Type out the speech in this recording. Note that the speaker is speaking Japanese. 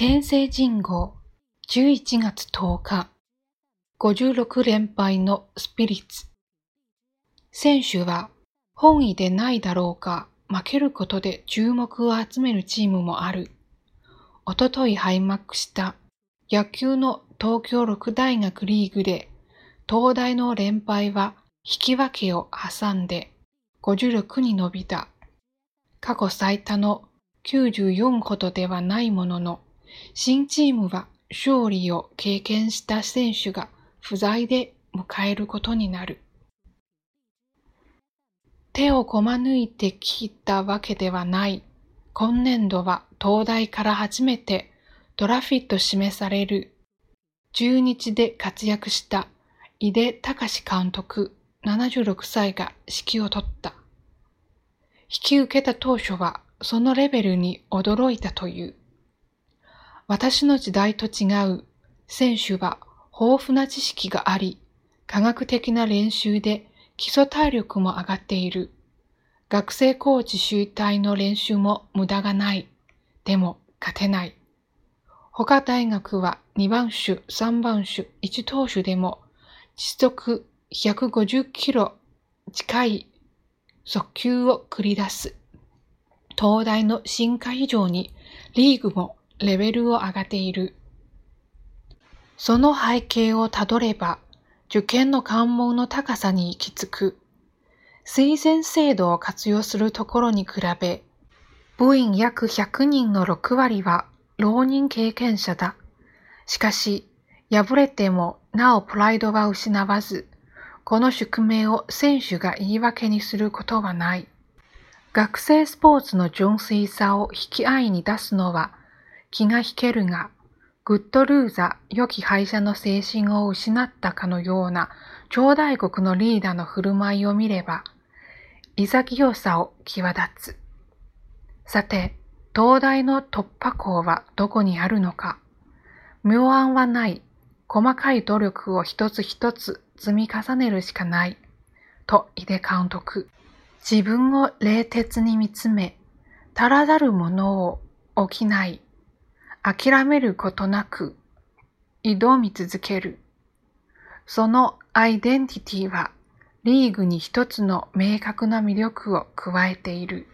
天聖人号11月10日56連敗のスピリッツ選手は本意でないだろうか負けることで注目を集めるチームもある。おととい開幕した野球の東京六大学リーグで東大の連敗は引き分けを挟んで56に伸びた。過去最多の94ほどではないものの、新チームは勝利を経験した選手が不在で迎えることになる。手をこま抜いてきたわけではない。今年度は東大から初めてドラフィット示される。中日で活躍した井出隆監督76歳が指揮を取った。引き受けた当初はそのレベルに驚いたという。私の時代と違う選手は豊富な知識があり、科学的な練習で基礎体力も上がっている。学生コーチ集体の練習も無駄がない。でも勝てない。他大学は2番手、3番手、1投手でも時速150キロ近い速球を繰り出す。東大の進化以上にリーグもレベルを上げている。その背景をたどれば、受験の関門の高さに行き着く。推薦制度を活用するところに比べ、部員約100人の6割は浪人経験者だ。しかし、敗れてもなおプライドは失わず、この宿命を選手が言い訳にすることはない。学生スポーツの純粋さを引き合いに出すのは気が引けるが、グッドルーザ、良き敗者の精神を失ったかのような超大国のリーダーの振る舞いを見れば、潔さを際立つ。さて、東大の突破口はどこにあるのか。妙案はない。細かい努力を一つ一つ積み重ねるしかない。と井出監督。自分を冷徹に見つめ、足らざるものを起きない。諦めることなく、挑み続ける。そのアイデンティティは、リーグに一つの明確な魅力を加えている。